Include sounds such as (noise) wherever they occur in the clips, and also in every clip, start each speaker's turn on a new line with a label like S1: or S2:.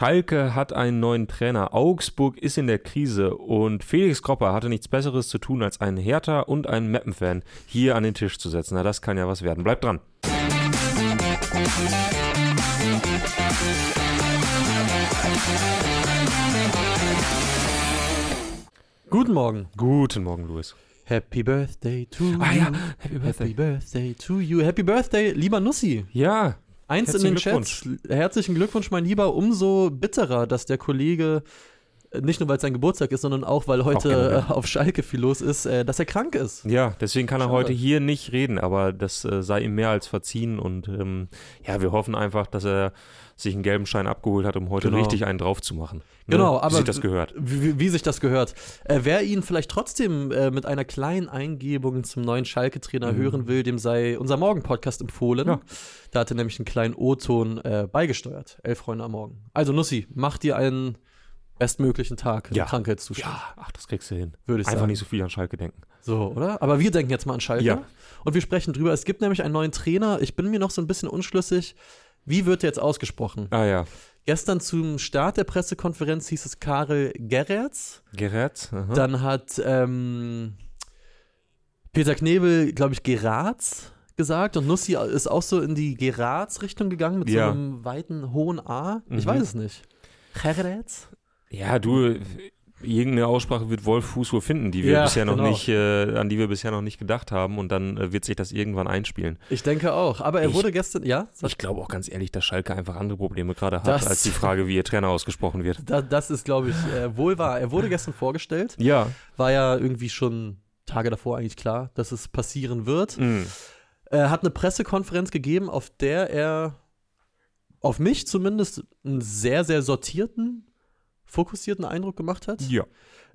S1: Schalke hat einen neuen Trainer. Augsburg ist in der Krise und Felix Kropper hatte nichts Besseres zu tun, als einen Hertha und einen Meppen-Fan hier an den Tisch zu setzen. Na, das kann ja was werden. Bleibt dran.
S2: Guten Morgen.
S1: Guten Morgen, Luis.
S2: Happy Birthday to
S1: Ah
S2: you.
S1: ja, Happy Birthday.
S2: Happy Birthday to you. Happy Birthday, lieber Nussi.
S1: Ja,
S2: Eins in den Chats. Herzlichen Glückwunsch, mein Lieber. Umso bitterer, dass der Kollege, äh, nicht nur weil es sein Geburtstag ist, sondern auch weil heute
S1: generell.
S2: äh, auf Schalke viel los ist, äh, dass er krank ist.
S1: ja, deswegen kann er
S2: Schade.
S1: heute hier nicht reden, aber das sei ihm mehr als verziehen und ähm, ja, wir hoffen einfach, dass er sich einen gelben Schein abgeholt hat, um heute
S2: Genau.
S1: richtig einen drauf zu machen.
S2: Genau,
S1: Wie
S2: aber
S1: sich das gehört.
S2: Wie, wie- wie sich das gehört. Äh, wer ihn vielleicht trotzdem äh, mit einer kleinen Eingebung zum neuen Schalke-Trainer
S1: Mhm.
S2: hören will, dem sei unser Morgen-Podcast empfohlen.
S1: Ja.
S2: Da hat er nämlich einen kleinen O-Ton äh, beigesteuert. Elf Freunde am Morgen. Also Nussi, mach dir einen bestmöglichen Tag
S1: Ja.
S2: im Krankheitszustand.
S1: Ja, ach, das kriegst du hin.
S2: Würde ich
S1: Einfach
S2: sagen.
S1: nicht so viel an Schalke denken.
S2: So, oder? Aber wir denken jetzt mal an Schalke.
S1: Ja.
S2: Und wir sprechen drüber. Es gibt nämlich einen neuen Trainer. Ich bin mir noch so ein bisschen unschlüssig. Wie wird der jetzt ausgesprochen?
S1: Ah ja,
S2: Gestern zum Start der Pressekonferenz hieß es Karel Gerrits.
S1: Gerät. aha.
S2: Dann hat ähm, Peter Knebel, glaube ich, Geratz gesagt. Und Nussi ist auch so in die Geratz-Richtung gegangen mit
S1: Ja.
S2: so einem weiten, hohen A. Ich
S1: Mhm.
S2: weiß es nicht. Geratz?
S1: Ja, du, irgendeine Aussprache wird Wolf Fuß wohl finden, die wir
S2: Ja,
S1: bisher noch
S2: genau.
S1: nicht, äh, an die wir bisher noch nicht gedacht haben und dann äh, wird sich das irgendwann einspielen.
S2: Ich denke auch. Aber er
S1: Ich-
S2: wurde gestern, ja?
S1: Ich glaube auch ganz ehrlich, dass Schalke einfach andere Probleme gerade hat,
S2: Das-
S1: als die Frage, wie ihr Trainer ausgesprochen wird.
S2: Da, das ist, glaube ich, äh, wohl wahr. Er wurde gestern vorgestellt.
S1: Ja.
S2: War ja irgendwie schon Tage davor eigentlich klar, dass es passieren wird.
S1: Mm.
S2: Er hat eine Pressekonferenz gegeben, auf der er auf mich zumindest einen sehr, sehr sortierten, fokussierten Eindruck gemacht hat.
S1: Ja.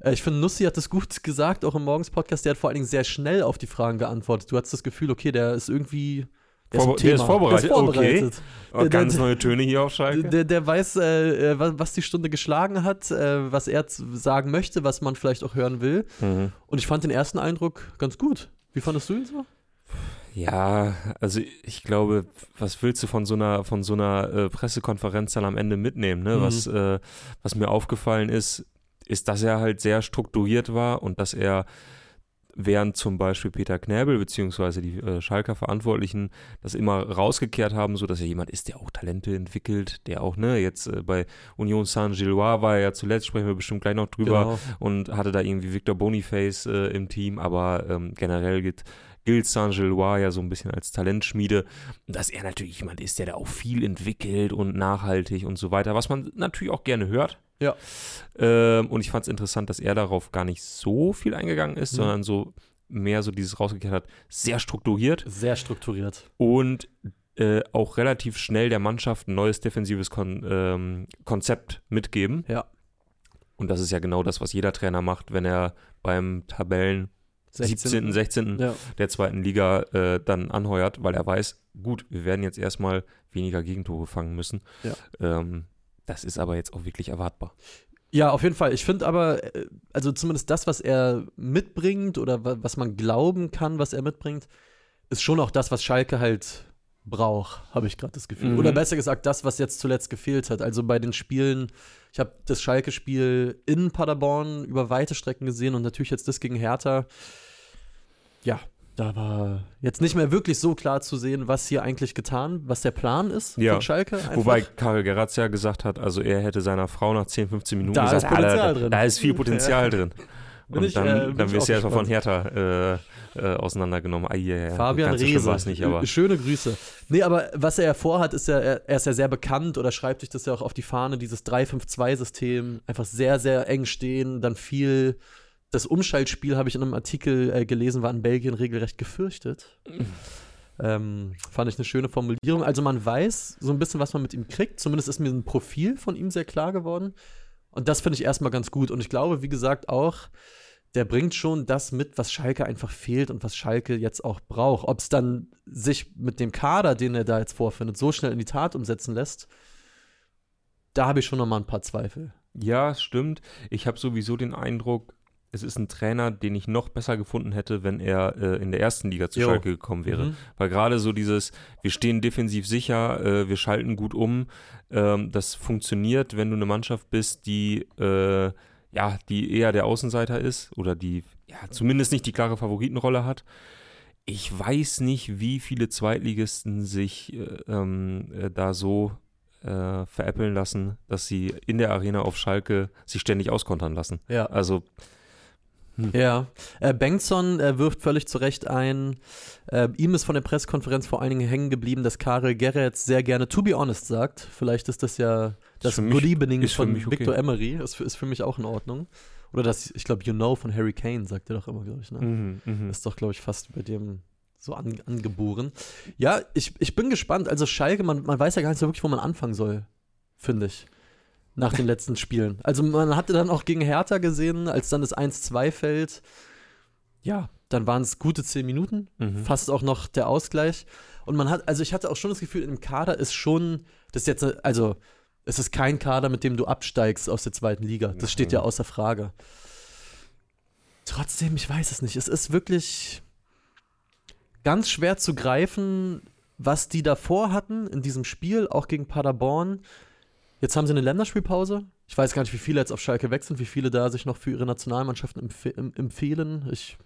S2: Äh, Ich finde, Nussi hat das gut (laughs) gesagt, auch im Morgens-Podcast. Der hat vor allen Dingen sehr schnell auf die Fragen geantwortet. Du hattest das Gefühl, okay, der ist irgendwie. Der im
S1: der ist vorbereitet,
S2: Der ist vorbereitet.
S1: Oh,
S2: Der-
S1: ganz neue Töne hier auf Schalke.
S2: Der, der weiß, äh, äh, was, was die Stunde geschlagen hat, äh, was er sagen möchte, was man vielleicht auch hören will.
S1: Mhm.
S2: Und ich fand den ersten Eindruck ganz gut. Wie fandest du ihn so?
S1: Ja, also ich glaube, was willst du von so einer, von so einer äh, Pressekonferenz dann am Ende mitnehmen? Ne?
S2: Mhm.
S1: Was, äh, was mir aufgefallen ist, ist, dass er halt sehr strukturiert war und dass er, während zum Beispiel Peter Knäbel beziehungsweise die äh, Schalker Verantwortlichen das immer rausgekehrt haben, so dass er jemand ist, der auch Talente entwickelt, der auch, ne, jetzt äh, bei Union Saint-Gilloise war er ja zuletzt, sprechen wir bestimmt gleich noch drüber,
S2: Genau.
S1: und hatte da irgendwie Victor Boniface äh, im Team, aber ähm, generell gilt, gilt Saint-Gilloise ja so ein bisschen als Talentschmiede, dass er natürlich jemand ist, der da auch viel entwickelt und nachhaltig und so weiter, was man natürlich auch gerne hört.
S2: Ja.
S1: Ähm, und ich fand es interessant, dass er darauf gar nicht so viel eingegangen ist,
S2: Mhm.
S1: sondern so mehr so dieses rausgekehrt hat, sehr strukturiert
S2: Sehr strukturiert.
S1: und äh, auch relativ schnell der Mannschaft ein neues defensives Kon ähm, Konzept mitgeben.
S2: Ja.
S1: Und das ist ja genau das, was jeder Trainer macht, wenn er beim Tabellen 17., 16.
S2: Ja.
S1: der zweiten Liga äh, dann anheuert, weil er weiß, gut, wir werden jetzt erstmal weniger Gegentore fangen müssen.
S2: Ja.
S1: Ähm, das ist aber jetzt auch wirklich erwartbar.
S2: Ja, auf jeden Fall. Ich finde aber, äh, also zumindest das, was er mitbringt oder wa- was man glauben kann, was er mitbringt, ist schon auch das, was Schalke halt braucht, habe ich gerade das Gefühl.
S1: Mhm.
S2: Oder besser gesagt, das, was jetzt zuletzt gefehlt hat. Also bei den Spielen, ich habe das Schalke-Spiel in Paderborn über weite Strecken gesehen und natürlich jetzt das gegen Hertha. Ja, da war jetzt nicht mehr wirklich so klar zu sehen, was hier eigentlich getan, was der Plan ist
S1: Ja.
S2: von Schalke. Einfach.
S1: Wobei Karel Geratz ja gesagt hat, also er hätte seiner Frau nach 10, 15 Minuten
S2: Da
S1: gesagt,
S2: ist Potenzial
S1: "Ah, da,
S2: drin."
S1: da ist viel Potenzial
S2: Ja.
S1: drin.
S2: Bin
S1: Und
S2: ich,
S1: dann,
S2: äh,
S1: dann wirst du einfach von. Hertha äh, äh, auseinandergenommen. Ah, ja,
S2: Fabian Reese.
S1: nicht, aber
S2: Schöne Grüße. Nee, aber was er ja vorhat, ist ja, er ist ja sehr bekannt oder schreibt sich das ja auch auf die Fahne, dieses 3-5-2-System. Einfach sehr, sehr eng stehen, dann viel. Das Umschaltspiel, habe ich in einem Artikel äh, gelesen, war in Belgien regelrecht gefürchtet. Ähm, fand ich eine schöne Formulierung. Also man weiß so ein bisschen, was man mit ihm kriegt. Zumindest ist mir ein Profil von ihm sehr klar geworden. Und das finde ich erstmal ganz gut. Und ich glaube, wie gesagt, auch, der bringt schon das mit, was Schalke einfach fehlt und was Schalke jetzt auch braucht. Ob es dann sich mit dem Kader, den er da jetzt vorfindet, so schnell in die Tat umsetzen lässt, da habe ich schon noch mal ein paar Zweifel.
S1: Ja, stimmt. Ich habe sowieso den Eindruck, es ist ein Trainer, den ich noch besser gefunden hätte, wenn er äh, in der ersten Liga zu
S2: Jo.
S1: Schalke gekommen wäre.
S2: Mhm.
S1: Weil gerade so dieses, wir stehen defensiv sicher, äh, wir schalten gut um, ähm, das funktioniert, wenn du eine Mannschaft bist, die äh, ja, die eher der Außenseiter ist oder die ja zumindest nicht die klare Favoritenrolle hat. Ich weiß nicht, wie viele Zweitligisten sich äh, ähm, äh, da so äh, veräppeln lassen, dass sie in der Arena auf Schalke sich ständig auskontern lassen.
S2: Ja.
S1: Also
S2: Ja, äh, Bengtson äh, wirft völlig zu Recht ein. Äh, ihm ist von der Pressekonferenz vor allen Dingen hängen geblieben, dass Karel Gerrits sehr gerne to be honest sagt. Vielleicht ist das ja das Good Evening von
S1: okay.
S2: Victor Emery. Ist, für- ist für mich auch in Ordnung. Oder das, ich glaube, You Know von Harry Kane sagt er doch immer, glaube ich. Ne?
S1: mhm, mhm.
S2: Ist doch, glaube ich, fast bei dem so an, angeboren. Ja, ich, ich bin gespannt. Also Schalke, man, man weiß ja gar nicht so wirklich, wo man anfangen soll, finde ich. Nach den letzten Spielen. Also man hatte dann auch gegen Hertha gesehen, als dann das 1-2 fällt. Ja, dann waren es gute zehn Minuten.
S1: Mhm.
S2: Fast auch noch der Ausgleich. Und man hat, also ich hatte auch schon das Gefühl, im Kader ist schon, das ist jetzt, also es ist kein Kader, mit dem du absteigst aus der zweiten Liga. Das steht ja
S1: Mhm.
S2: außer Frage. Trotzdem, ich weiß es nicht. Es ist wirklich ganz schwer zu greifen, was die davor hatten in diesem Spiel, auch gegen Paderborn. Jetzt haben sie eine Länderspielpause. Ich weiß gar nicht, wie viele jetzt auf Schalke weg sind, wie viele da sich noch für ihre Nationalmannschaften empfe em- empfehlen. Ich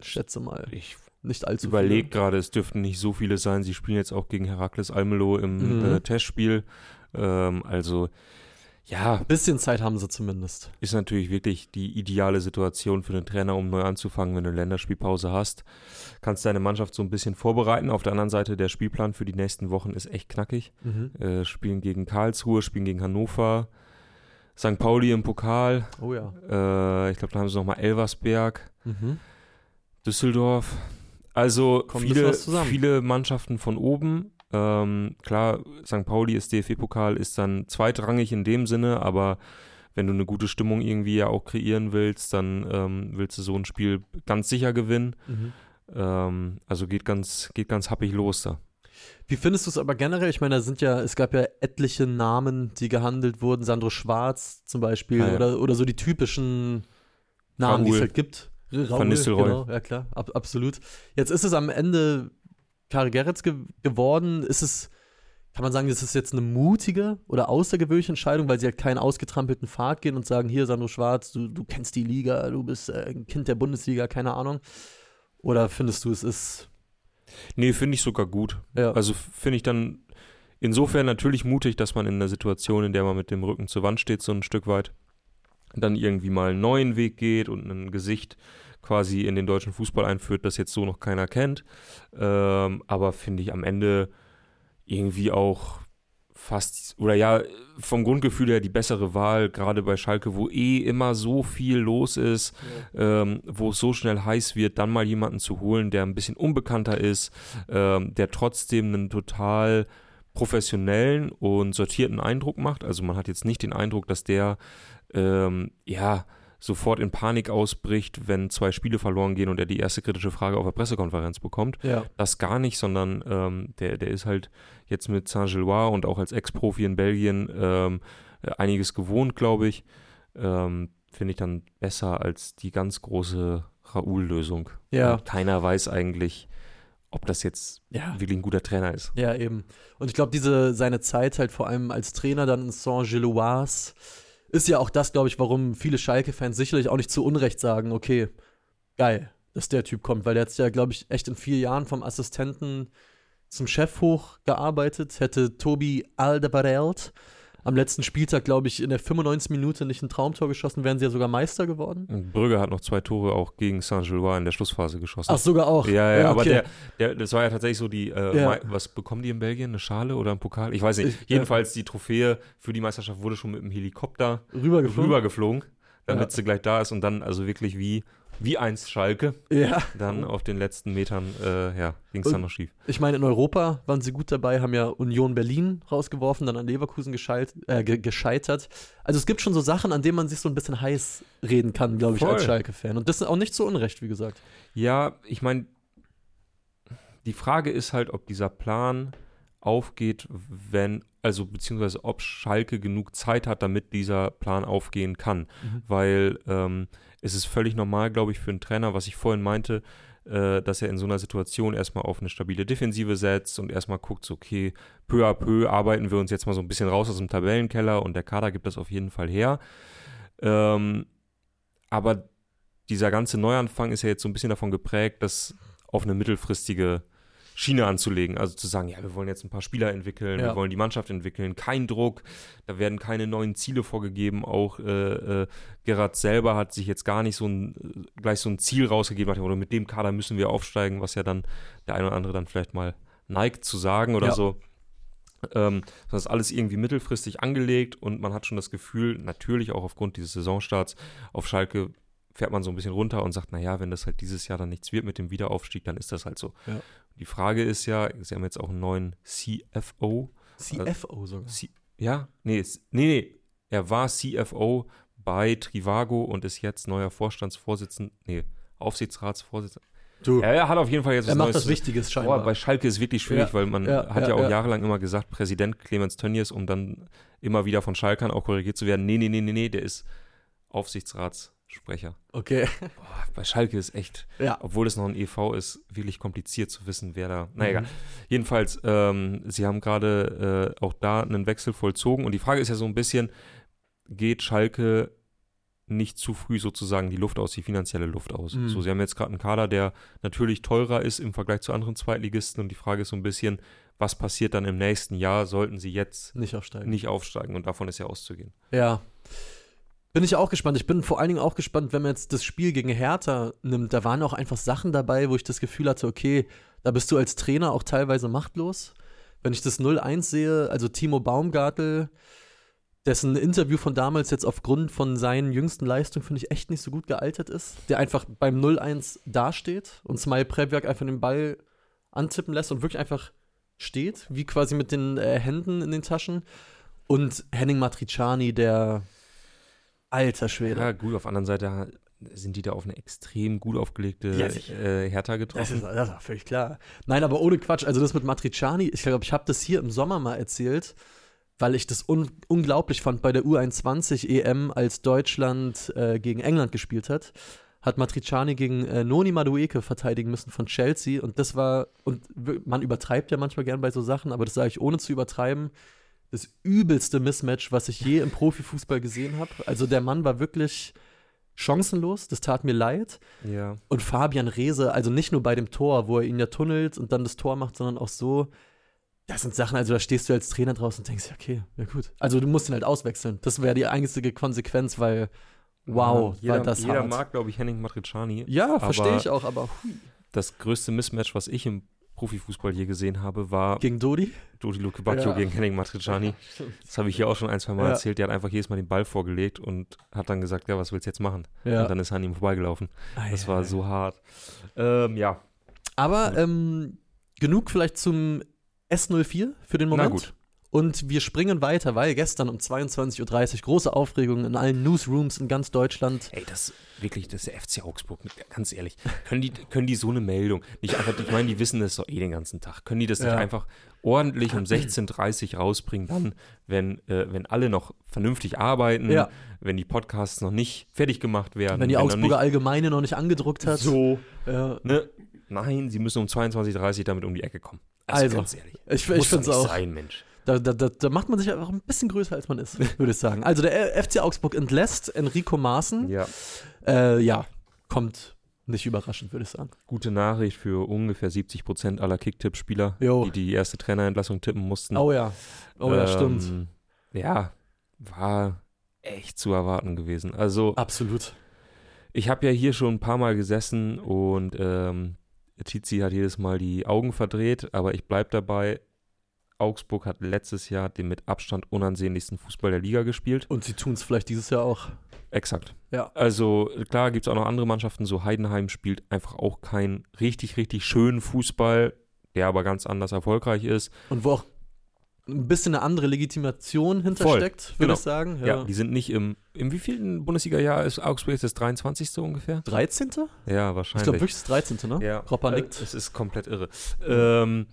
S2: schätze mal
S1: Ich
S2: nicht allzu
S1: überlege gerade, es dürften nicht so viele sein. Sie spielen jetzt auch gegen Herakles Almelo im
S2: Mhm.
S1: äh, Testspiel. Ähm, also ja,
S2: viele. Bisschen Zeit haben sie zumindest.
S1: ist natürlich wirklich die ideale Situation für den Trainer, um neu anzufangen, wenn du eine Länderspielpause hast. Kannst deine Mannschaft so ein bisschen vorbereiten. Auf der anderen Seite, der Spielplan für die nächsten Wochen ist echt knackig. Äh, spielen gegen Karlsruhe, spielen gegen Hannover, St. Pauli im Pokal.
S2: Oh ja.
S1: Äh, ich glaube, da haben sie nochmal Elversberg.
S2: Mhm.
S1: Düsseldorf. Also
S2: Kommt ein
S1: viele, viele Mannschaften von oben. Ähm, klar, St. Pauli ist DFB-Pokal, ist dann zweitrangig in dem Sinne, aber wenn du eine gute Stimmung irgendwie ja auch kreieren willst, dann ähm, willst du so ein Spiel ganz sicher gewinnen.
S2: Mhm.
S1: Ähm, also geht ganz, geht ganz happig los da.
S2: Wie findest du es aber generell? Ich meine, da sind ja, es gab ja etliche Namen, die gehandelt wurden. Sandro Schwarz zum Beispiel
S1: Ah, ja.
S2: oder, oder so die typischen Namen, die es
S1: Raoul.
S2: halt gibt. Raoul,
S1: Van Nistelrooy.
S2: Genau, ja klar, ab, absolut. Jetzt ist es am Ende Karl Gerrits ge geworden. Ist es, kann man sagen, ist es jetzt eine mutige oder außergewöhnliche Entscheidung, weil sie halt keinen ausgetrampelten Pfad gehen und sagen, hier Sandro Schwarz, du, du kennst die Liga, du bist äh, ein Kind der Bundesliga, keine Ahnung. Oder findest du, es ist,
S1: Nee, finde ich sogar gut.
S2: ja,
S1: Also finde ich dann insofern natürlich mutig, dass man in einer Situation, in der man mit dem Rücken zur Wand steht, so ein Stück weit, dann irgendwie mal einen neuen Weg geht und ein Gesicht quasi in den deutschen Fußball einführt, das jetzt so noch keiner kennt. Ähm, aber finde ich am Ende irgendwie auch fast, oder ja, vom Grundgefühl her die bessere Wahl, gerade bei Schalke, wo eh immer so viel los ist, ähm, wo es so schnell heiß wird, dann mal jemanden zu holen, der ein bisschen unbekannter ist, ähm, der trotzdem einen total professionellen und sortierten Eindruck macht. Also man hat jetzt nicht den Eindruck, dass der ähm, ja sofort in Panik ausbricht, wenn zwei Spiele verloren gehen und er die erste kritische Frage auf der Pressekonferenz bekommt.
S2: ja.
S1: Das gar nicht, sondern ähm, der, der ist halt jetzt mit Saint-Gilloise und auch als Ex-Profi in Belgien ähm, äh, einiges gewohnt, glaube ich. Ähm, Finde ich dann besser als die ganz große Raoul-Lösung.
S2: Ja.
S1: Keiner weiß eigentlich, ob das jetzt
S2: Ja.
S1: wirklich ein guter Trainer ist.
S2: Ja, eben. Und ich glaube, diese seine Zeit halt vor allem als Trainer dann in Saint-Gilloise ist ja auch das, glaube ich, warum viele Schalke-Fans sicherlich auch nicht zu Unrecht sagen, okay, geil, dass der Typ kommt, weil der hat ja, glaube ich, echt in vier Jahren vom Assistenten zum Chef hochgearbeitet, hätte Tobi Alderweireld am letzten Spieltag, glaube ich, in der 95 Minute nicht ein Traumtor geschossen, wären sie ja sogar Meister geworden.
S1: Brügge hat noch zwei Tore auch gegen Saint-Gilloise in der Schlussphase geschossen.
S2: Ach, sogar auch.
S1: Ja, ja, aber
S2: okay.
S1: der, der, das war ja tatsächlich so die, äh,
S2: Ja.
S1: Was bekommen die in Belgien? Eine Schale oder ein Pokal? Ich weiß nicht.
S2: Ich-
S1: Jedenfalls die Trophäe für die Meisterschaft wurde schon mit dem Helikopter
S2: rübergeflogen.
S1: rübergeflogen, damit
S2: Ja.
S1: sie gleich da ist und dann also wirklich wie, wie einst Schalke,
S2: Ja.
S1: dann auf den letzten Metern, äh, ja, ging es dann noch schief.
S2: Ich meine, in Europa waren sie gut dabei, haben ja Union Berlin rausgeworfen, dann an Leverkusen gescheit, äh, ge gescheitert. Also es gibt schon so Sachen, an denen man sich so ein bisschen heiß reden kann, glaube ich, als
S1: Voll.
S2: Schalke-Fan. Und das ist auch nicht so unrecht, wie gesagt.
S1: Ja, ich meine, die Frage ist halt, ob dieser Plan aufgeht, wenn, also beziehungsweise ob Schalke genug Zeit hat, damit dieser Plan aufgehen kann.
S2: Mhm.
S1: Weil ähm, es ist völlig normal, glaube ich, für einen Trainer, was ich vorhin meinte, äh, dass er in so einer Situation erstmal auf eine stabile Defensive setzt und erstmal guckt, so, okay, peu à peu arbeiten wir uns jetzt mal so ein bisschen raus aus dem Tabellenkeller und der Kader gibt das auf jeden Fall her. Ähm, aber dieser ganze Neuanfang ist ja jetzt so ein bisschen davon geprägt, das auf eine mittelfristige Schiene anzulegen. Also zu sagen, ja, wir wollen jetzt ein paar Spieler entwickeln,
S2: Ja.
S1: wir wollen die Mannschaft entwickeln, kein Druck, da werden keine neuen Ziele vorgegeben. Auch äh, äh, Gerard selber hat sich jetzt gar nicht so ein, äh, gleich so ein Ziel rausgegeben, Motto, mit dem Kader müssen wir aufsteigen, was ja dann der eine oder andere dann vielleicht mal neigt zu sagen oder
S2: Ja.
S1: so. Ähm, das ist alles irgendwie mittelfristig angelegt und man hat schon das Gefühl, natürlich auch aufgrund dieses Saisonstarts, auf Schalke fährt man so ein bisschen runter und sagt, naja, wenn das halt dieses Jahr dann nichts wird mit dem Wiederaufstieg, dann ist das halt so.
S2: Ja.
S1: Die Frage ist ja, sie haben jetzt auch einen neuen CFO.
S2: CFO sogar.
S1: C ja, nee, nee, nee, er war CFO bei Trivago und ist jetzt neuer Vorstandsvorsitzender, nee, Aufsichtsratsvorsitzender.
S2: Du,
S1: er hat auf jeden Fall jetzt
S2: er
S1: was
S2: macht
S1: Neues
S2: das Wichtiges
S1: Boah,
S2: scheinbar.
S1: bei Schalke ist wirklich schwierig,
S2: Ja,
S1: weil man
S2: ja,
S1: hat ja,
S2: ja,
S1: auch
S2: ja.
S1: jahrelang immer gesagt, Präsident Clemens Tönnies, um dann immer wieder von Schalkern auch korrigiert zu werden. Nee, nee, nee, nee, nee, der ist Aufsichtsratssprecher.
S2: okay.
S1: Boah, bei Schalke ist echt,
S2: Ja.
S1: obwohl es noch ein EV ist, wirklich kompliziert zu wissen, wer da. Na
S2: Mhm.
S1: egal. Jedenfalls, ähm, sie haben gerade äh, auch da einen Wechsel vollzogen und die Frage ist ja so ein bisschen, geht Schalke nicht zu früh sozusagen die Luft aus, die finanzielle Luft aus.
S2: Mhm.
S1: So, sie haben jetzt gerade einen Kader, der natürlich teurer ist im Vergleich zu anderen Zweitligisten und die Frage ist so ein bisschen, was passiert dann im nächsten Jahr, sollten sie jetzt
S2: Nicht aufsteigen.
S1: nicht aufsteigen und davon ist ja auszugehen.
S2: Ja. Bin ich auch gespannt. Ich bin vor allen Dingen auch gespannt, wenn man jetzt das Spiel gegen Hertha nimmt. Da waren auch einfach Sachen dabei, wo ich das Gefühl hatte, okay, da bist du als Trainer auch teilweise machtlos. Wenn ich das 0-1 sehe, also Timo Baumgartel, dessen Interview von damals jetzt aufgrund von seinen jüngsten Leistungen, finde ich, echt nicht so gut gealtert ist. Der einfach beim 0-1 dasteht und Smile Prevjak einfach den Ball antippen lässt und wirklich einfach steht, wie quasi mit den äh, Händen in den Taschen. Und Henning Matriciani, der alter Schwede.
S1: Ja, gut, auf der anderen Seite sind die da auf eine extrem gut aufgelegte
S2: Ja,
S1: äh, Hertha
S2: Das
S1: getroffen.
S2: ist, das ist völlig klar. Nein, aber ohne Quatsch. Also das mit Matriciani, ich glaube, ich habe das hier im Sommer mal erzählt, weil ich das un unglaublich fand bei der U21 EM, als Deutschland äh, gegen England gespielt hat. Hat Matriciani gegen äh, Noni Madueke verteidigen müssen von Chelsea. Und das war, und man übertreibt ja manchmal gern bei so Sachen, aber das sage ich ohne zu übertreiben, das übelste Mismatch, was ich je im Profifußball gesehen habe. Also der Mann war wirklich chancenlos, das tat mir leid.
S1: ja.
S2: Und Fabian Reese, also nicht nur bei dem Tor, wo er ihn ja tunnelt und dann das Tor macht, sondern auch so. Das sind Sachen, also da stehst du als Trainer draußen und denkst, ja, okay, ja gut. Also du musst ihn halt auswechseln. Das wäre die einzige Konsequenz, weil, wow,
S1: jeder,
S2: war das
S1: jeder
S2: hart.
S1: mag, glaube ich, Henning Matriciani.
S2: ja, verstehe ich auch, aber hui.
S1: Das größte Mismatch, was ich im Profifußball je gesehen habe, war
S2: gegen Dodi?
S1: Dodi Luke Bacchio
S2: Ja.
S1: gegen Henning Matriciani. Das habe ich hier auch schon ein, zwei Mal
S2: Ja.
S1: erzählt. Der hat einfach jedes Mal den Ball vorgelegt und hat dann gesagt, ja, was willst du jetzt machen?
S2: Ja.
S1: Und dann ist er an ihm vorbeigelaufen. Das
S2: Ei,
S1: war
S2: ei,
S1: so hart. Ähm, ja,
S2: Aber ähm, genug vielleicht zum S04 für den
S1: Na
S2: Moment.
S1: gut.
S2: Und wir springen weiter, weil gestern um 22.30 Uhr große Aufregung in allen Newsrooms in ganz Deutschland.
S1: ey, das wirklich, das ist der FC Augsburg, ganz ehrlich. Können die, können die so eine Meldung nicht einfach, ich meine, die wissen das doch eh den ganzen Tag. Können die das nicht
S2: Ja.
S1: einfach ordentlich um 16.30 Uhr rausbringen, dann, wenn, äh, wenn alle noch vernünftig arbeiten,
S2: Ja.
S1: wenn die Podcasts noch nicht fertig gemacht werden.
S2: Wenn die
S1: noch
S2: Augsburger Allgemeine noch nicht angedruckt hat.
S1: So.
S2: Ja,
S1: Ne? Nein, sie müssen um 22.30 Uhr damit um die Ecke kommen. Also,
S2: Also,
S1: ganz ehrlich.
S2: ich,
S1: Muss
S2: ich finde es
S1: nicht
S2: auch.
S1: sein, Mensch.
S2: Da, da, da, da macht man sich einfach ein bisschen größer, als man ist, würde ich sagen. Also der FC Augsburg entlässt Enrico Maaßen.
S1: Ja.
S2: Äh, ja, kommt nicht überraschend, würde ich sagen.
S1: Gute Nachricht für ungefähr 70 Prozent aller Kicktipp-Spieler, die die erste Trainerentlassung tippen mussten.
S2: Oh ja. Oh ja, stimmt.
S1: Ähm, Ja, war echt zu erwarten gewesen. Also,
S2: Absolut.
S1: ich habe ja hier schon ein paar Mal gesessen und ähm, Tizi hat jedes Mal die Augen verdreht, aber ich bleibe dabei. Augsburg hat letztes Jahr den mit Abstand unansehnlichsten Fußball der Liga gespielt.
S2: Und sie tun es vielleicht dieses Jahr auch.
S1: Exakt.
S2: Ja.
S1: Also klar gibt es auch noch andere Mannschaften, so Heidenheim spielt einfach auch keinen richtig, richtig schönen Fußball, der aber ganz anders erfolgreich ist.
S2: Und wo auch ein bisschen eine andere Legitimation hintersteckt, würde
S1: genau.
S2: ich sagen.
S1: Ja. die sind nicht im, im wievielten Bundesliga-Jahr ist Augsburg jetzt das 23. ungefähr?
S2: 13.
S1: Ja,
S2: Ich
S1: wahrscheinlich.
S2: glaube wirklich das 13. ne?
S1: ja,
S2: Kropper
S1: äh,
S2: nickt.
S1: Es ist komplett irre. Ähm,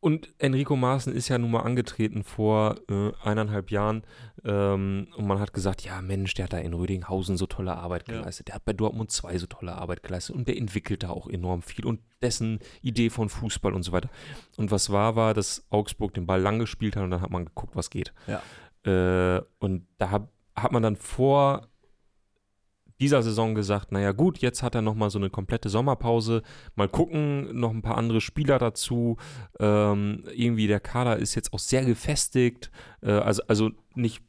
S1: und Enrico Maaßen ist ja nun mal angetreten vor äh, eineinhalb Jahren ähm, und man hat gesagt, ja Mensch, der hat da in Rödinghausen so tolle Arbeit geleistet, ja. der hat bei Dortmund 2 so tolle Arbeit geleistet und der entwickelt da auch enorm viel und dessen Idee von Fußball und so weiter. Und was war, war, dass Augsburg den Ball lang gespielt hat und dann hat man geguckt, was geht.
S2: Ja.
S1: Äh, und da hat, hat man dann vor dieser Saison gesagt, naja gut, jetzt hat er nochmal so eine komplette Sommerpause, mal gucken, noch ein paar andere Spieler dazu. Ähm, irgendwie der Kader ist jetzt auch sehr gefestigt, äh, also, also nicht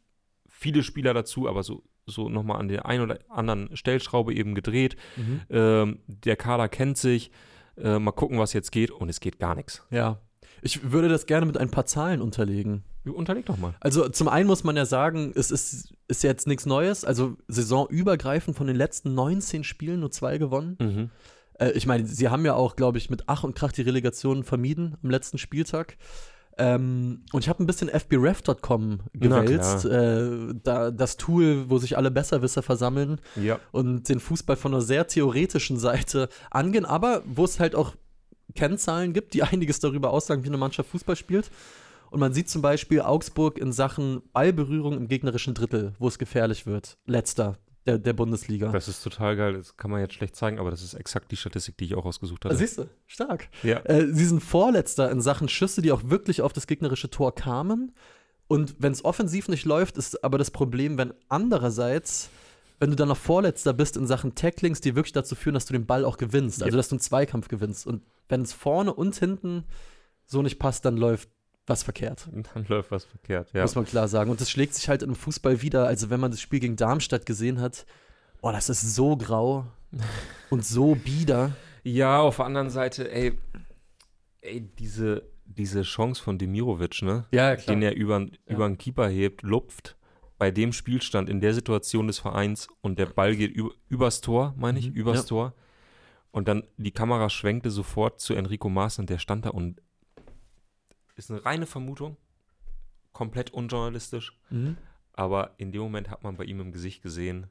S1: viele Spieler dazu, aber so, so nochmal an der einen oder anderen Stellschraube eben gedreht.
S2: Mhm.
S1: Ähm, der Kader kennt sich, äh, mal gucken, was jetzt geht und es geht gar nichts.
S2: Ja. Ich würde das gerne mit ein paar Zahlen unterlegen.
S1: Unterleg doch mal.
S2: Also zum einen muss man ja sagen, es ist, ist jetzt nichts Neues. Also saisonübergreifend von den letzten 19 Spielen nur zwei gewonnen.
S1: Mhm.
S2: Äh, ich meine, sie haben ja auch, glaube ich, mit Ach und Krach die Relegation vermieden am letzten Spieltag. Ähm, und ich habe ein bisschen fbref.com gewälzt, äh, da, das Tool, wo sich alle Besserwisser versammeln
S1: Ja.
S2: und den Fußball von einer sehr theoretischen Seite angehen, aber wo es halt auch Kennzahlen gibt, die (laughs) einiges darüber aussagen, wie eine Mannschaft Fußball spielt. Und man sieht zum Beispiel Augsburg in Sachen Ballberührung im gegnerischen Drittel, wo es gefährlich wird. Letzter der, der Bundesliga.
S1: Das ist total geil. Das kann man jetzt schlecht zeigen, aber das ist exakt die Statistik, die ich auch ausgesucht hatte.
S2: Siehst du, stark.
S1: ja.
S2: Äh, sie sind Vorletzter in Sachen Schüsse, die auch wirklich auf das gegnerische Tor kamen. Und wenn es offensiv nicht läuft, ist aber das Problem, wenn andererseits, wenn du dann noch Vorletzter bist in Sachen Tacklings, die wirklich dazu führen, dass du den Ball auch gewinnst, also dass du einen Zweikampf gewinnst. Und wenn es vorne und hinten so nicht passt, dann läuft was verkehrt. (laughs)
S1: Dann läuft was verkehrt, ja.
S2: Muss man klar sagen. Und das schlägt sich halt im Fußball wieder. Also, wenn man das Spiel gegen Darmstadt gesehen hat, oh, das ist so grau (laughs) und so bieder.
S1: Ja, auf der anderen Seite, ey, ey diese, diese Chance von Demirovic, ne?
S2: Ja,
S1: Den er über, über einen Keeper hebt, lupft, bei dem Spielstand, in der Situation des Vereins und der Ball geht über, übers Tor, meine ich,
S2: Mhm,
S1: übers
S2: ja.
S1: Tor. Und dann die Kamera schwenkte sofort zu Enrico Maaßen, der stand da und ist eine reine Vermutung, komplett unjournalistisch,
S2: Mhm.
S1: aber in dem Moment hat man bei ihm im Gesicht gesehen,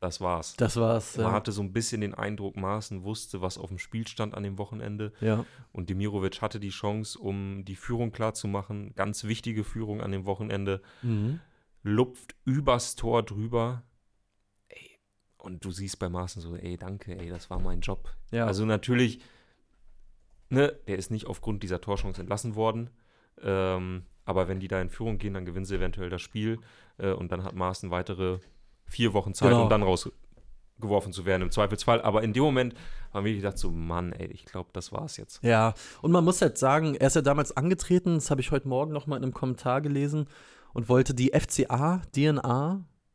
S1: das war's.
S2: Das war's.
S1: Man
S2: Ja.
S1: hatte so ein bisschen den Eindruck, Maaßen wusste, was auf dem Spiel stand an dem Wochenende.
S2: ja.
S1: Und Demirovic hatte die Chance, um die Führung klarzumachen. Ganz wichtige Führung an dem Wochenende.
S2: Mhm.
S1: Lupft übers Tor drüber. Und du siehst bei Maaßen so, ey, danke, ey, das war mein Job.
S2: Ja.
S1: Also natürlich, ne, der ist nicht aufgrund dieser Torchance entlassen worden. Ähm, aber wenn die da in Führung gehen, dann gewinnen sie eventuell das Spiel. Äh, und dann hat Maaßen weitere vier Wochen Zeit,
S2: Genau.
S1: um dann rausgeworfen zu werden, im Zweifelsfall. Aber in dem Moment haben wir gedacht, so, Mann, ey, ich glaube, das war's jetzt.
S2: Ja, und man muss halt sagen, er ist ja damals angetreten, das habe ich heute Morgen noch mal in einem Kommentar gelesen und wollte die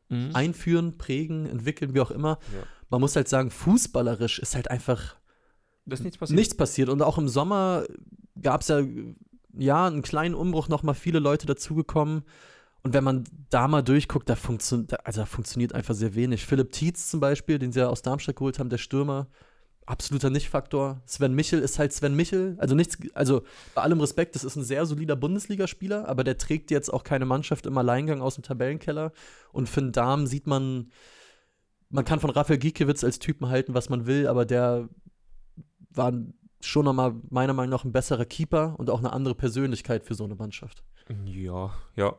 S2: FCA-DNA einführen, prägen, entwickeln, wie auch immer.
S1: Ja.
S2: Man muss halt sagen, fußballerisch ist halt einfach
S1: Das ist nichts passiert.
S2: nichts passiert. Und auch im Sommer gab es ja, ja einen kleinen Umbruch, noch mal viele Leute dazugekommen. Und wenn man da mal durchguckt, da, funktio also da funktioniert einfach sehr wenig. Philipp Tietz zum Beispiel, den sie ja aus Darmstadt geholt haben, der Stürmer, absoluter Nicht-Faktor. Sven Michel ist halt Sven Michel. Also nichts, also bei allem Respekt, das ist ein sehr solider Bundesligaspieler, aber der trägt jetzt auch keine Mannschaft im Alleingang aus dem Tabellenkeller. Und für einen Darm sieht man, man kann von Rafael Giekewitz als Typen halten, was man will, aber der war schon nochmal meiner Meinung nach ein besserer Keeper und auch eine andere Persönlichkeit für so eine Mannschaft.
S1: Ja, ja.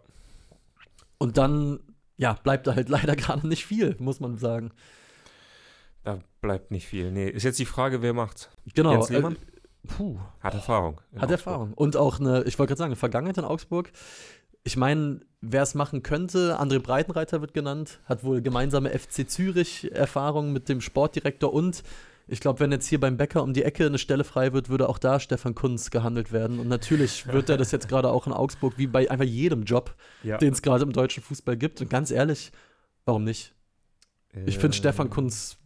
S2: Und dann, ja, bleibt da halt (laughs) leider gerade nicht viel, muss man sagen.
S1: Da bleibt nicht viel. Nee, ist jetzt die Frage, wer macht's?
S2: Genau.
S1: Jens Lehmann?
S2: Äh, puh,
S1: Hat Erfahrung.
S2: hat
S1: Augsburg.
S2: Erfahrung. Und auch eine, ich wollte gerade sagen, eine Vergangenheit in Augsburg. Ich meine, wer es machen könnte, André Breitenreiter wird genannt, hat wohl gemeinsame FC Zürich-Erfahrung mit dem Sportdirektor und ich glaube, wenn jetzt hier beim Bäcker um die Ecke eine Stelle frei wird, würde auch da Stefan Kunz gehandelt werden. Und natürlich (laughs) wird er das jetzt gerade auch in Augsburg, wie bei einfach jedem Job,
S1: Ja.
S2: den es gerade im deutschen Fußball gibt. Und ganz ehrlich, warum nicht? Ich finde
S1: Äh,
S2: Stefan Kunz,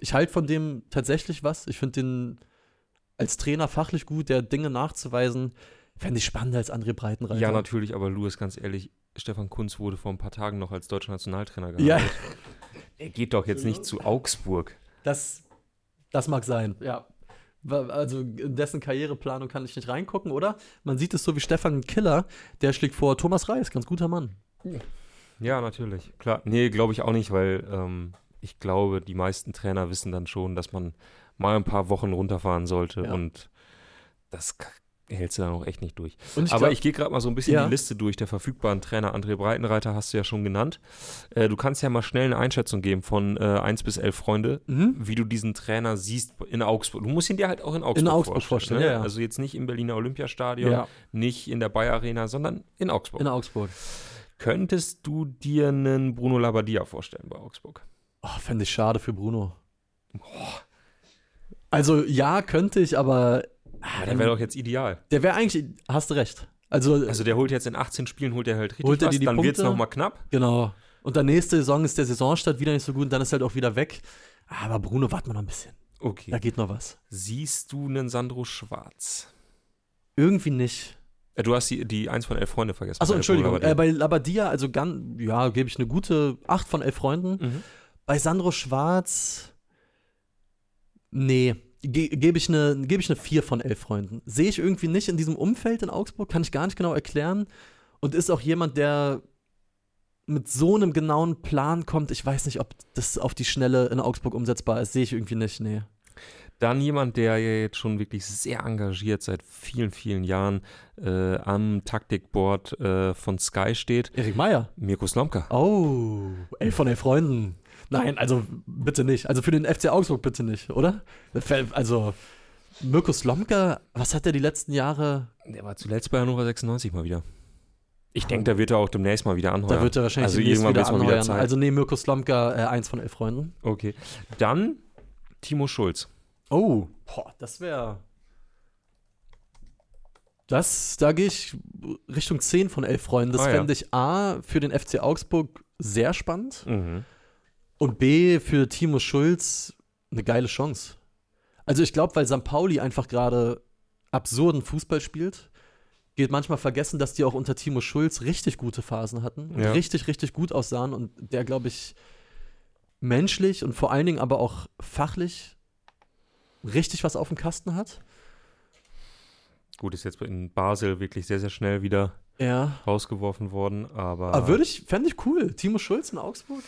S2: ich halte von dem tatsächlich was. Ich finde den als Trainer fachlich gut, der Dinge nachzuweisen, fände ich spannender als André Breitenreiter.
S1: Ja, natürlich, aber Louis, ganz ehrlich, Stefan Kunz wurde vor ein paar Tagen noch als deutscher Nationaltrainer
S2: Ja.
S1: gehandelt. Er geht doch jetzt nicht zu Augsburg.
S2: Das, das mag sein, ja. Also in dessen Karriereplanung kann ich nicht reingucken, oder? Man sieht es so wie Stefan Killer, der schlägt vor Thomas Reis, ganz guter Mann.
S1: Ja, natürlich. Klar. Nee, glaube ich auch nicht, weil ähm, ich glaube, die meisten Trainer wissen dann schon, dass man mal ein paar Wochen runterfahren sollte
S2: Ja.
S1: und das hältst du dann auch echt nicht durch.
S2: Ich
S1: Aber
S2: glaub-
S1: ich gehe gerade mal so ein bisschen
S2: Ja.
S1: die Liste durch der verfügbaren Trainer. André Breitenreiter hast du ja schon genannt. Äh, du kannst ja mal schnell eine Einschätzung geben von äh, 1 bis 11 Freunde,
S2: Mhm.
S1: wie du diesen Trainer siehst in Augsburg. Du musst ihn dir halt auch in Augsburg,
S2: In Augsburg vorstellen,
S1: ne?
S2: ja, ja.
S1: Also jetzt nicht im Berliner Olympiastadion, nicht in der Bayer Arena, sondern in Augsburg.
S2: In Augsburg.
S1: Könntest du dir einen Bruno Labbadia vorstellen bei Augsburg?
S2: Oh, Fände ich schade für Bruno. Also ja, könnte ich, aber
S1: Ja, der wäre doch jetzt ideal.
S2: der wäre eigentlich, hast du recht. Also,
S1: Also der holt jetzt in 18 Spielen, holt er halt richtig
S2: Holt er
S1: was,
S2: die
S1: dann wird es nochmal knapp.
S2: genau. Und dann nächste Saison ist der Saisonstart wieder nicht so gut und dann ist halt auch wieder weg. Aber Bruno, warte mal noch ein bisschen.
S1: Okay.
S2: Da geht noch was.
S1: Siehst du einen Sandro Schwarz?
S2: Irgendwie nicht.
S1: Äh, Du hast die, die 1 von 11 Freunde vergessen.
S2: Achso,
S1: Bei
S2: Entschuldigung. Äh, bei Labadia, also ganz, ja, gebe ich eine gute 8 von 11 Freunden.
S1: mhm.
S2: Bei Sandro Schwarz, nee, ge gebe ich, eine, geb ich eine 4 von 11 Freunden. Sehe ich irgendwie nicht in diesem Umfeld in Augsburg, kann ich gar nicht genau erklären. Und ist auch jemand, der mit so einem genauen Plan kommt. Ich weiß nicht, ob das auf die Schnelle in Augsburg umsetzbar ist. Sehe ich irgendwie nicht, nee.
S1: Dann jemand, der ja jetzt schon wirklich sehr engagiert seit vielen, vielen Jahren äh, am Taktikboard äh, von Sky steht.
S2: Erik Meyer.
S1: Mirko Slomka.
S2: Oh, 11 von 11 Freunden. Nein, also bitte nicht. Also für den FC Augsburg bitte nicht, oder? Also, Mirko Slomka, was hat er die letzten Jahre
S1: Der war zuletzt bei Hannover 96 mal wieder. Ich denke, da wird er auch demnächst mal wieder anheuern.
S2: Da wird er wahrscheinlich
S1: also
S2: demnächst
S1: irgendwann
S2: wieder
S1: mal wieder
S2: anheuern.
S1: Zeit.
S2: also nee, Mirko Slomka, äh, eins von elf Freunden.
S1: Okay. Dann Timo Schulz.
S2: Oh, boah, das wäre. Das, da gehe ich Richtung 10 von elf Freunden. Das
S1: Ah, ja.
S2: fände ich A für den FC Augsburg sehr spannend
S1: Mhm.
S2: Und B für Timo Schulz eine geile Chance. Also ich glaube, weil St. Pauli einfach gerade absurden Fußball spielt, geht manchmal vergessen, dass die auch unter Timo Schulz richtig gute Phasen hatten und
S1: Ja.
S2: richtig, richtig gut aussahen und der, glaube ich, menschlich und vor allen Dingen aber auch fachlich richtig was auf dem Kasten hat.
S1: Gut, ist jetzt in Basel wirklich sehr, sehr schnell wieder
S2: Ja.
S1: rausgeworfen worden, aber.
S2: Aber würde ich, fände ich cool. Timo Schulz in Augsburg?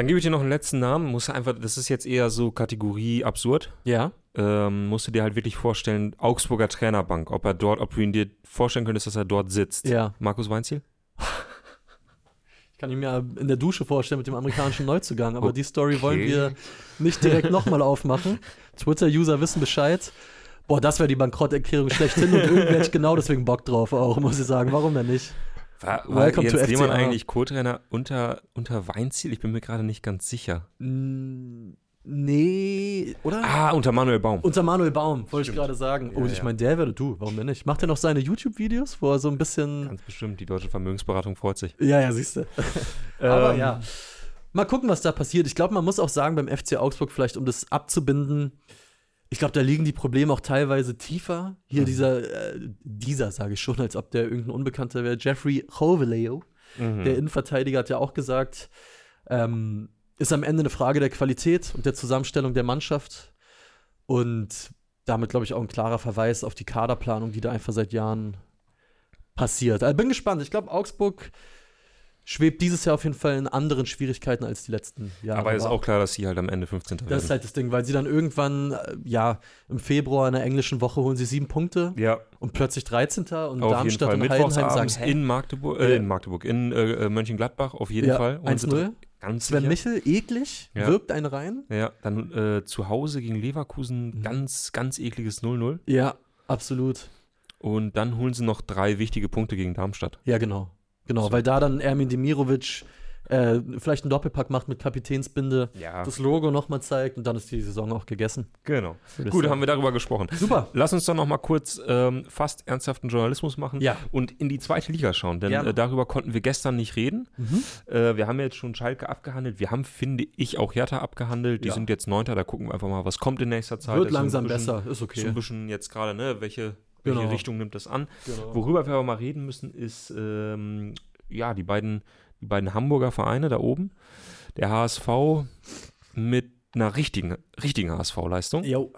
S1: Dann gebe ich dir noch einen letzten Namen. Muss einfach, das ist jetzt eher so Kategorie absurd.
S2: Ja.
S1: Ähm, musst du dir halt wirklich vorstellen, Augsburger Trainerbank, ob er dort, ob du ihn dir vorstellen könntest, dass er dort sitzt.
S2: Ja.
S1: Markus Weinziel?
S2: Ich kann ihn mir in der Dusche vorstellen mit dem amerikanischen Neuzugang, aber
S1: Oh,
S2: die Story wollen
S1: okay.
S2: wir nicht direkt (laughs) nochmal aufmachen. Twitter-User wissen Bescheid. Boah, das wäre die Bankrotterklärung schlechthin und irgendwie hätte ich genau deswegen Bock drauf auch, muss ich sagen. Warum denn nicht?
S1: War, war
S2: Welcome
S1: jetzt
S2: to
S1: jemand
S2: FCA.
S1: eigentlich Co-Trainer unter, unter Weinziel? Ich bin mir gerade nicht ganz sicher.
S2: Mm, Nee, oder?
S1: Ah, unter Manuel Baum.
S2: Unter Manuel Baum, wollte ich gerade sagen. Oh,
S1: Ja,
S2: ich
S1: ja.
S2: meine, der wäre du, warum denn nicht? Macht er noch seine YouTube-Videos, wo er so ein bisschen.
S1: Ganz bestimmt, die deutsche Vermögensberatung freut sich.
S2: Ja, ja, siehst du. (laughs) Aber
S1: Ähm,
S2: ja. Mal gucken, was da passiert. Ich glaube, man muss auch sagen, beim FC Augsburg, vielleicht um das abzubinden, ich glaube, da liegen die Probleme auch teilweise tiefer. Hier
S1: Mhm.
S2: dieser, äh, dieser sage ich schon, als ob der irgendein Unbekannter wäre, Jeffrey Hoveleo,
S1: Mhm.
S2: der Innenverteidiger, hat ja auch gesagt, ähm, ist am Ende eine Frage der Qualität und der Zusammenstellung der Mannschaft. Und damit, glaube ich, auch ein klarer Verweis auf die Kaderplanung, die da einfach seit Jahren passiert. Also bin gespannt. Ich glaube, Augsburg schwebt dieses Jahr auf jeden Fall in anderen Schwierigkeiten als die letzten Jahre.
S1: Aber ist auch klar, dass sie halt am Ende 15.
S2: das
S1: werden.
S2: ist halt das Ding, weil sie dann irgendwann, äh, ja, im Februar in der englischen Woche holen sie sieben Punkte
S1: ja,
S2: und plötzlich 13. und
S1: auf
S2: Darmstadt und Heidenheim sagen, hä?
S1: in Magdeburg, äh, in Magdeburg, in äh, äh, Mönchengladbach auf jeden
S2: Ja,
S1: Fall. Und
S2: 1-0.
S1: Ganz
S2: Sven
S1: sicher.
S2: Michel, eklig,
S1: Ja.
S2: wirkt einen rein.
S1: Ja, dann äh, zu Hause gegen Leverkusen
S2: Mhm.
S1: ganz, ganz ekliges 0-0.
S2: Ja, absolut.
S1: Und dann holen sie noch drei wichtige Punkte gegen Darmstadt.
S2: Ja, genau. Genau,
S1: So.
S2: weil da dann Ermin Demirovic äh, vielleicht einen Doppelpack macht mit Kapitänsbinde,
S1: Ja,
S2: das Logo nochmal zeigt und dann ist die Saison auch gegessen.
S1: genau. Gut, haben wir darüber gesprochen.
S2: Super.
S1: Lass uns doch noch mal kurz ähm, fast ernsthaften Journalismus machen
S2: Ja.
S1: und in die zweite Liga schauen, denn
S2: Gerne.
S1: äh, darüber konnten wir gestern nicht reden.
S2: Mhm.
S1: Äh, wir haben ja jetzt schon Schalke abgehandelt. Wir haben, finde ich, auch Hertha abgehandelt. Die
S2: Ja.
S1: sind jetzt Neunter. Da gucken wir einfach mal, was kommt in nächster Zeit.
S2: Wird
S1: so
S2: langsam
S1: bisschen,
S2: besser, ist
S1: So
S2: okay.
S1: ein bisschen jetzt gerade, ne? Welche, welche
S2: Genau.
S1: Richtung nimmt das an?
S2: Genau.
S1: Worüber wir aber mal reden müssen, ist ähm, ja die beiden, die beiden Hamburger Vereine da oben. Der HSV mit einer richtigen, richtigen HSV-Leistung.
S2: Jo.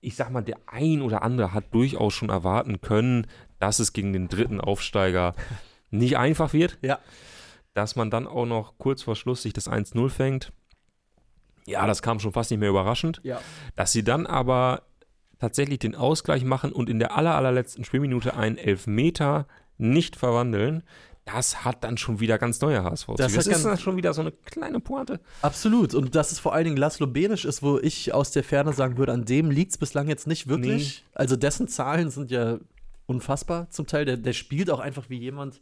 S1: Ich sag mal, der ein oder andere hat durchaus schon erwarten können, dass es gegen den dritten Aufsteiger (laughs) nicht einfach wird.
S2: Ja.
S1: Dass man dann auch noch kurz vor Schluss sich das 1-0 fängt. Ja, das kam schon fast nicht mehr überraschend.
S2: Ja.
S1: Dass sie dann aber tatsächlich den Ausgleich machen und in der aller, allerletzten Spielminute einen Elfmeter nicht verwandeln, das hat dann schon wieder ganz neue HSV.
S2: Das
S1: Das, ist dann schon wieder so eine kleine Pointe.
S2: Absolut. Und dass es vor allen Dingen Laszlo Benisch ist, wo ich aus der Ferne sagen würde, an dem liegt es bislang jetzt nicht wirklich. Also dessen Zahlen sind ja unfassbar zum Teil. Der, der spielt auch einfach wie jemand,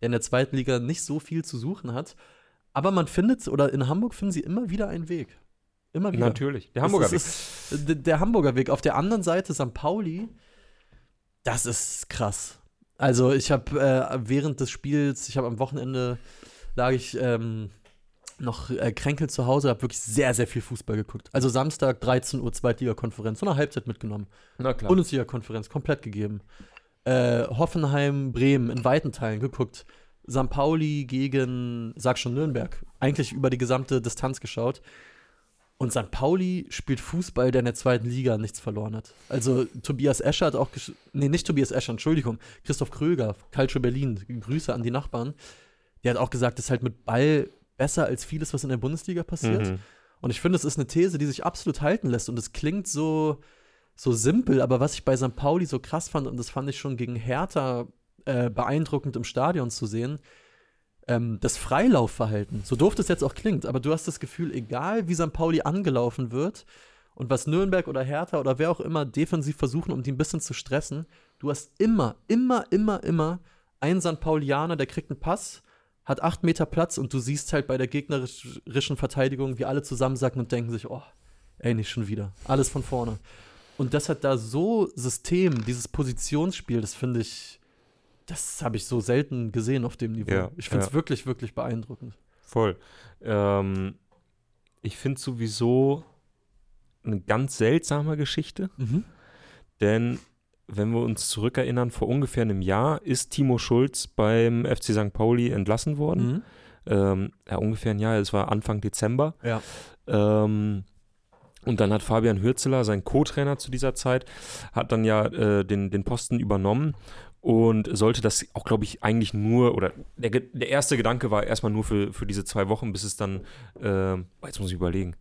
S2: der in der zweiten Liga nicht so viel zu suchen hat. Aber man findet, oder in Hamburg finden sie immer wieder einen Weg. Immer wieder.
S1: Natürlich. Der Hamburger
S2: Das
S1: Weg.
S2: ist, ist, der, der Hamburger Weg. Auf der anderen Seite St. Pauli, das ist krass. Also ich habe äh, während des Spiels, ich habe am Wochenende, lag ich ähm, noch äh, kränkel zu Hause, habe wirklich sehr, sehr viel Fußball geguckt. Also Samstag 13 Uhr Zweitligakonferenz, so eine Halbzeit mitgenommen.
S1: Na klar.
S2: Bundesliga-Konferenz komplett gegeben. Äh, Hoffenheim, Bremen in weiten Teilen geguckt. St. Pauli gegen, sag schon Nürnberg, eigentlich über die gesamte Distanz geschaut. Und St. Pauli spielt Fußball, der in der zweiten Liga nichts verloren hat. Also Tobias Escher hat auch, nee, nicht Tobias Escher, Entschuldigung, Christoph Kröger, Calcio Berlin, Grüße an die Nachbarn. Der hat auch gesagt, das ist halt mit Ball besser als vieles, was in der Bundesliga passiert.
S1: Mhm.
S2: Und ich finde, es ist eine These, die sich absolut halten lässt. Und es klingt so, so simpel, aber was ich bei St. Pauli so krass fand, und das fand ich schon gegen Hertha äh, beeindruckend im Stadion zu sehen, ähm, das Freilaufverhalten. So doof das jetzt auch klingt, aber du hast das Gefühl, egal wie St. Pauli angelaufen wird und was Nürnberg oder Hertha oder wer auch immer defensiv versuchen, um die ein bisschen zu stressen, du hast immer, immer, immer, immer einen St. Paulianer, der kriegt einen Pass, hat acht Meter Platz und du siehst halt bei der gegnerischen Verteidigung, wie alle zusammensacken und denken sich, oh, ey, nicht schon wieder. Alles von vorne. Und das hat da so System, dieses Positionsspiel, das finde ich, das habe ich so selten gesehen auf dem Niveau.
S1: Ja,
S2: ich finde es
S1: ja.
S2: wirklich, wirklich beeindruckend.
S1: Voll. Ähm, ich finde sowieso eine ganz seltsame Geschichte, denn wenn wir uns zurückerinnern, vor ungefähr einem Jahr ist Timo Schulz beim FC St. Pauli entlassen worden.
S2: Mhm.
S1: Ähm, ja, ungefähr ein Jahr, es war Anfang Dezember.
S2: Ja.
S1: Ähm, und dann hat Fabian Hürzeler, sein Co-Trainer zu dieser Zeit, hat dann ja äh, den, den Posten übernommen und sollte das auch, glaube ich, eigentlich nur, oder der, der erste Gedanke war erstmal nur für, für diese zwei Wochen, bis es dann, äh, jetzt muss ich überlegen,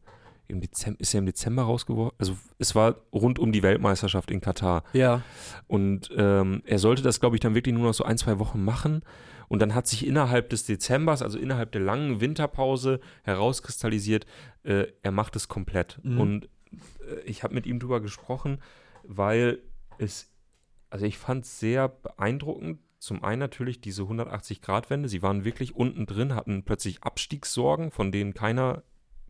S1: im Dezember, ist er im Dezember rausgeworfen? Also es war rund um die Weltmeisterschaft in Katar.
S2: Ja.
S1: Und ähm, er sollte das, glaube ich, dann wirklich nur noch so ein, zwei Wochen machen. Und dann hat sich innerhalb des Dezembers, also innerhalb der langen Winterpause, herauskristallisiert, äh, er macht es komplett.
S2: Mhm.
S1: Und äh, ich habe mit ihm drüber gesprochen, weil es, also ich fand es sehr beeindruckend. Zum einen natürlich diese 180-Grad-Wende. Sie waren wirklich unten drin, hatten plötzlich Abstiegssorgen, von denen keiner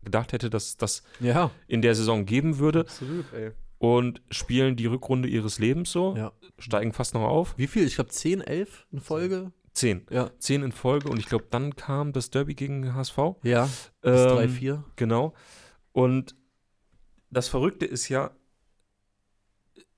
S1: gedacht hätte, dass das
S2: Ja.
S1: in der Saison geben würde.
S2: Absolut, ey.
S1: Und spielen die Rückrunde ihres Lebens so,
S2: Ja.
S1: steigen fast noch auf.
S2: Wie viel? Ich glaube 10, 11 in Folge.
S1: Zehn.
S2: Ja.
S1: Zehn in Folge und ich glaube, dann kam das Derby gegen HSV.
S2: Ja. Das
S1: Ähm,
S2: 3, 4.
S1: Genau. Und das Verrückte ist ja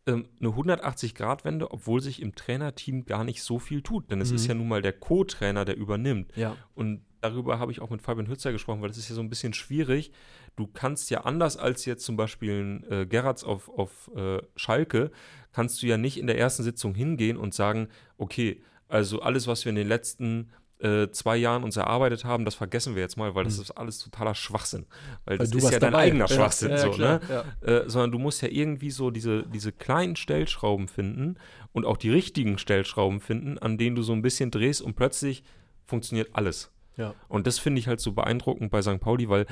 S1: ähm, eine 180-Grad-Wende, obwohl sich im Trainerteam gar nicht so viel tut. Denn es
S2: Mhm.
S1: ist ja nun mal der Co-Trainer, der übernimmt.
S2: Ja.
S1: Und darüber habe ich auch mit Fabian Hützer gesprochen, weil das ist ja so ein bisschen schwierig. Du kannst ja anders als jetzt zum Beispiel ein äh, Gerrards auf, auf äh, Schalke, kannst du ja nicht in der ersten Sitzung hingehen und sagen, okay, also alles, was wir in den letzten äh, zwei Jahren uns erarbeitet haben, das vergessen wir jetzt mal, weil das
S2: Mhm.
S1: ist alles totaler Schwachsinn. Weil,
S2: Weil
S1: das
S2: du
S1: ist ja dein
S2: dabei.
S1: eigener
S2: Ja,
S1: Schwachsinn.
S2: ja,
S1: so,
S2: klar,
S1: ne?
S2: ja.
S1: äh, sondern du musst ja irgendwie so diese, diese kleinen Stellschrauben finden und auch die richtigen Stellschrauben finden, an denen du so ein bisschen drehst und plötzlich funktioniert alles.
S2: Ja.
S1: Und das finde ich halt so beeindruckend bei St. Pauli, weil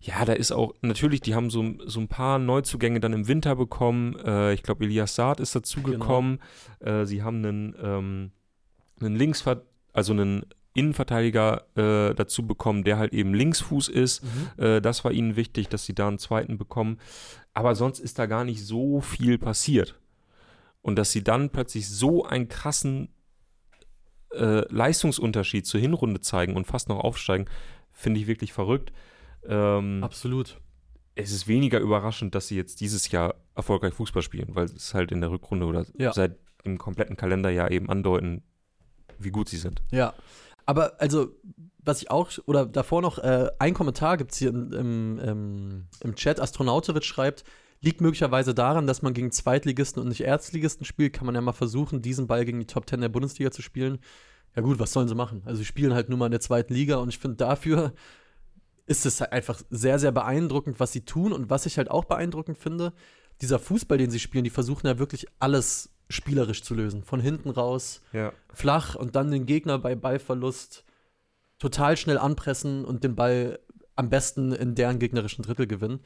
S1: ja, da ist auch, natürlich, die haben so, so ein paar Neuzugänge dann im Winter bekommen. Äh, ich glaube, Elias Saad ist dazugekommen. Äh, sie haben einen, ähm, einen Linksver also einen Innenverteidiger äh, dazu bekommen, der halt eben Linksfuß ist.
S2: Mhm.
S1: Äh, das war ihnen wichtig, dass sie da einen zweiten bekommen. Aber sonst ist da gar nicht so viel passiert. Und dass sie dann plötzlich so einen krassen äh, Leistungsunterschied zur Hinrunde zeigen und fast noch aufsteigen, finde ich wirklich verrückt. Ähm,
S2: Absolut.
S1: es ist weniger überraschend, dass sie jetzt dieses Jahr erfolgreich Fußball spielen, weil es halt in der Rückrunde oder
S2: Ja.
S1: seit dem kompletten Kalenderjahr eben andeuten, wie gut sie sind.
S2: Ja. Aber also, was ich auch, oder davor noch, äh, ein Kommentar gibt es hier im, im, im, Chat, Astronautowitsch schreibt, liegt möglicherweise daran, dass man gegen Zweitligisten und nicht Erstligisten spielt, kann man ja mal versuchen, diesen Ball gegen die Top Ten der Bundesliga zu spielen. Ja gut, was sollen sie machen? Also sie spielen halt nur mal in der zweiten Liga und ich finde dafür ist es halt einfach sehr, sehr beeindruckend, was sie tun und was ich halt auch beeindruckend finde, dieser Fußball, den sie spielen, die versuchen ja wirklich alles spielerisch zu lösen. Von hinten raus,
S1: Ja.
S2: flach und dann den Gegner bei Ballverlust total schnell anpressen und den Ball am besten in deren gegnerischen Drittel gewinnen.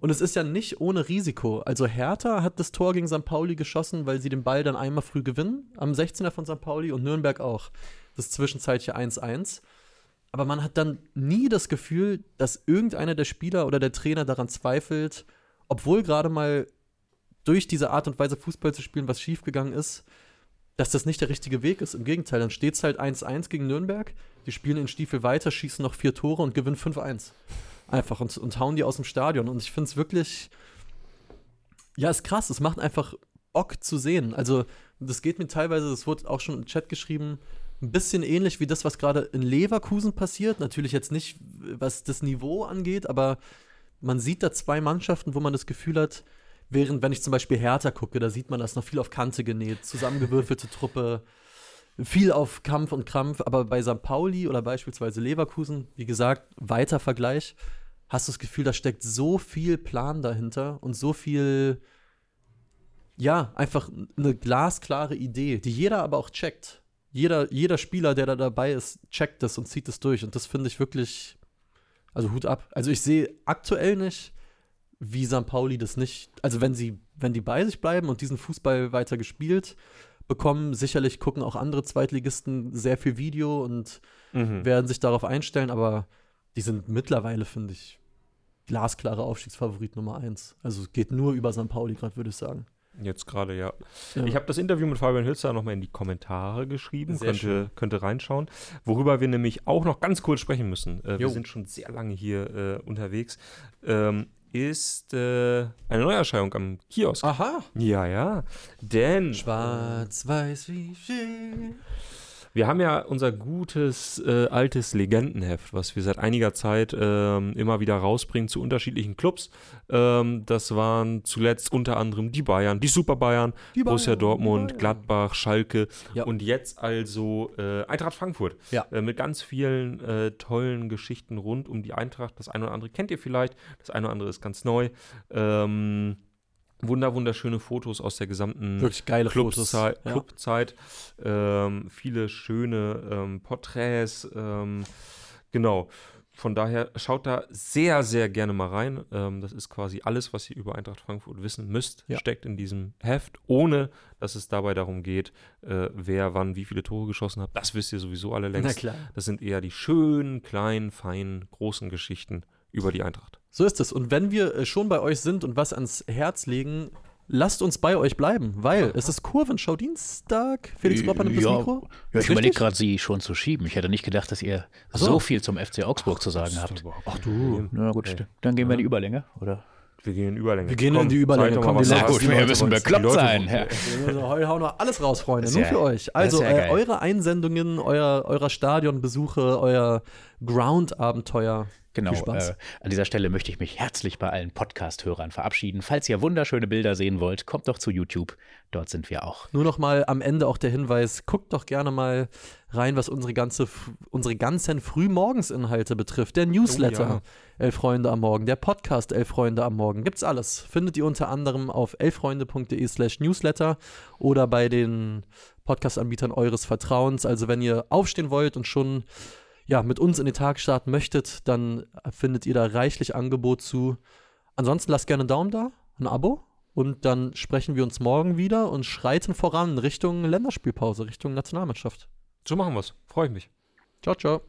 S2: Und es ist ja nicht ohne Risiko. Also Hertha hat das Tor gegen St. Pauli geschossen, weil sie den Ball dann einmal früh gewinnen, am 16er von St. Pauli und Nürnberg auch. Das zwischenzeitliche 1-1. Aber man hat dann nie das Gefühl, dass irgendeiner der Spieler oder der Trainer daran zweifelt, obwohl gerade mal durch diese Art und Weise Fußball zu spielen, was schiefgegangen ist, dass das nicht der richtige Weg ist. Im Gegenteil, dann steht es halt 1-1 gegen Nürnberg. Die spielen in Stiefel weiter, schießen noch vier Tore und gewinnen 5-1. Einfach und, und hauen die aus dem Stadion. Und ich finde es wirklich, ja, ist krass. Es macht einfach Bock zu sehen. Also, das geht mir teilweise, das wurde auch schon im Chat geschrieben, ein bisschen ähnlich wie das, was gerade in Leverkusen passiert. Natürlich jetzt nicht, was das Niveau angeht, aber man sieht da zwei Mannschaften, wo man das Gefühl hat, während, wenn ich zum Beispiel Hertha gucke, da sieht man das noch viel auf Kante genäht, zusammengewürfelte Truppe, viel auf Kampf und Krampf, aber bei St. Pauli oder beispielsweise Leverkusen, wie gesagt, weiter Vergleich, hast du das Gefühl, da steckt so viel Plan dahinter und so viel, ja, einfach eine glasklare Idee, die jeder aber auch checkt. Jeder, jeder Spieler, der da dabei ist, checkt das und zieht das durch. Und das finde ich wirklich, also Hut ab. Also ich sehe aktuell nicht, wie St. Pauli das nicht, also wenn sie, wenn die bei sich bleiben und diesen Fußball weiter gespielt bekommen, sicherlich gucken auch andere Zweitligisten sehr viel Video und
S1: Mhm.
S2: werden sich darauf einstellen, aber die sind mittlerweile, finde ich, glasklare Aufstiegsfavorit Nummer eins. Also es geht nur über St. Pauli gerade, würde ich sagen.
S1: Jetzt gerade, ja.
S2: Ja.
S1: Ich habe das Interview mit Fabian Hülzer nochmal in die Kommentare geschrieben,
S2: Sehr
S1: könnte, könnte reinschauen. Worüber wir nämlich auch noch ganz kurz sprechen müssen, äh, wir sind schon sehr lange hier äh, unterwegs, ähm, ist äh, eine Neuerscheinung am Kiosk.
S2: Aha.
S1: Ja, ja. Denn
S2: Schwarz-Weiß wie schön.
S1: Wir haben ja unser gutes äh, altes Legendenheft, was wir seit einiger Zeit ähm, immer wieder rausbringen zu unterschiedlichen Clubs. Ähm, das waren zuletzt unter anderem die Bayern, die Super Bayern,
S2: Die
S1: Borussia
S2: Bayern,
S1: Dortmund,
S2: die Bayern.
S1: Gladbach, Schalke
S2: Ja.
S1: und jetzt also äh, Eintracht Frankfurt.
S2: Ja.
S1: Äh, mit ganz vielen äh, tollen Geschichten rund um die Eintracht. Das eine oder andere kennt ihr vielleicht, das eine oder andere ist ganz neu. Ähm, wunder, wunderschöne Fotos aus der gesamten
S2: Wirklich geile Fotos.
S1: Clubzeit.
S2: Ja.
S1: Ähm, viele schöne ähm, Porträts. Ähm, genau. Von daher schaut da sehr, sehr gerne mal rein. Ähm, das ist quasi alles, was ihr über Eintracht Frankfurt wissen müsst,
S2: Ja.
S1: steckt in diesem Heft, ohne dass es dabei darum geht, äh, wer wann wie viele Tore geschossen hat. Das wisst ihr sowieso alle
S2: Na
S1: längst.
S2: klar.
S1: Das sind eher die schönen, kleinen, feinen, großen Geschichten über die Eintracht.
S2: So ist es. Und wenn wir äh, schon bei euch sind und was ans Herz legen, lasst uns bei euch bleiben, weil es ist Kurvenschau Dienstag. Felix Gropper nimmt das
S3: ja,
S2: Mikro.
S3: Ja, ich überlege gerade, sie schon zu schieben. Ich hätte nicht gedacht, dass ihr
S2: so.
S3: so. viel zum FC Augsburg zu sagen habt.
S2: Ach du.
S3: Na gut, dann gehen wir in die Überlänge, oder?
S1: Wir gehen in Überlänge.
S2: Wir gehen in die Überlänge. Komm, Leute-
S1: hast.
S2: die Leute wollen's.
S3: bekloppt sein. Ja.
S2: Wir heute hauen wir alles raus, Freunde. Nur
S3: ja-
S2: für euch. Also,
S3: ja
S2: äh, eure Einsendungen, euer, eurer Stadionbesuche, euer Ground-Abenteuer.
S3: Genau.
S2: Viel Spaß.
S3: Äh, an dieser Stelle möchte ich mich herzlich bei allen Podcast-Hörern verabschieden. Falls ihr wunderschöne Bilder sehen wollt, kommt doch zu YouTube. Dort sind wir auch.
S2: Nur noch mal am Ende auch der Hinweis, guckt doch gerne mal rein, was unsere, ganze, unsere ganzen Frühmorgensinhalte betrifft. Der Newsletter,
S1: Oh ja.
S2: Elf Freunde am Morgen, der Podcast Elf Freunde am Morgen, gibt's alles. Findet ihr unter anderem auf elffreunde.de slash Newsletter oder bei den Podcast-Anbietern eures Vertrauens. Also wenn ihr aufstehen wollt und schon ja, mit uns in den Tag starten möchtet, dann findet ihr da reichlich Angebot zu. Ansonsten lasst gerne einen Daumen da, ein Abo und dann sprechen wir uns morgen wieder und schreiten voran Richtung Länderspielpause, Richtung Nationalmannschaft.
S1: So machen wir es. Freue ich mich.
S2: Ciao, ciao.